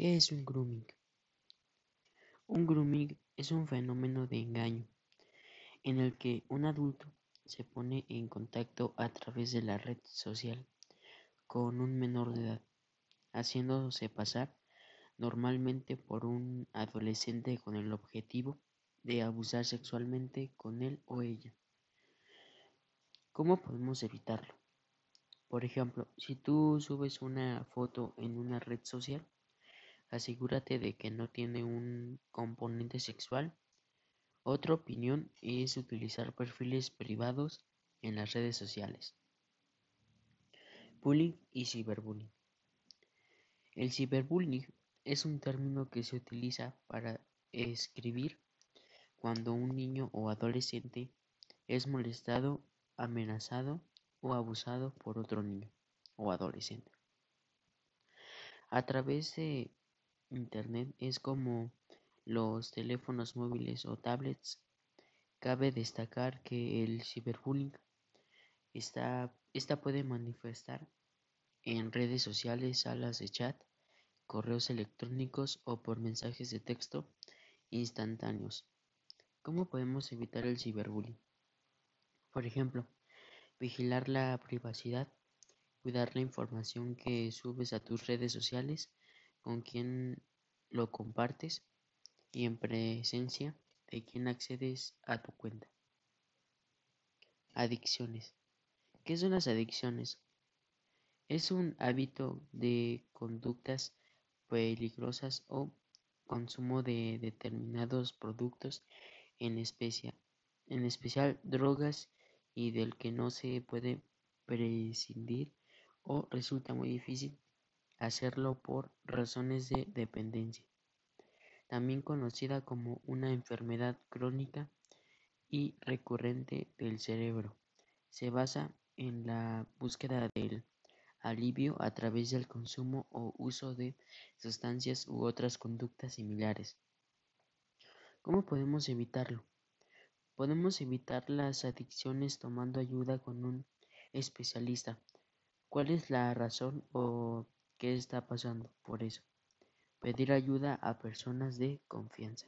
¿Qué es un grooming? Un grooming es un fenómeno de engaño en el que un adulto se pone en contacto a través de la red social con un menor de edad, haciéndose pasar normalmente por un adolescente con el objetivo de abusar sexualmente con él o ella. ¿Cómo podemos evitarlo? Por ejemplo, si tú subes una foto en una red social, asegúrate de que no tiene un componente sexual. Otra opinión es utilizar perfiles privados en las redes sociales. Bullying y ciberbullying. El ciberbullying es un término que se utiliza para escribir cuando un niño o adolescente es molestado, amenazado o abusado por otro niño o adolescente. A través de Internet es como los teléfonos móviles o tablets. Cabe destacar que el ciberbullying está, puede manifestar en redes sociales, salas de chat, correos electrónicos o por mensajes de texto instantáneos. ¿Cómo podemos evitar el ciberbullying? Por ejemplo, vigilar la privacidad, cuidar la información que subes a tus redes sociales con quien lo compartes y en presencia de quien accedes a tu cuenta. Adicciones. ¿Qué son las adicciones? Es un hábito de conductas peligrosas o consumo de determinados productos en, en especial drogas y del que no se puede prescindir o resulta muy difícil hacerlo por razones de dependencia, también conocida como una enfermedad crónica y recurrente del cerebro. Se basa en la búsqueda del alivio a través del consumo o uso de sustancias u otras conductas similares. ¿Cómo podemos evitarlo? Podemos evitar las adicciones tomando ayuda con un especialista. ¿Cuál es la razón o qué está pasando por eso. Pedir ayuda a personas de confianza.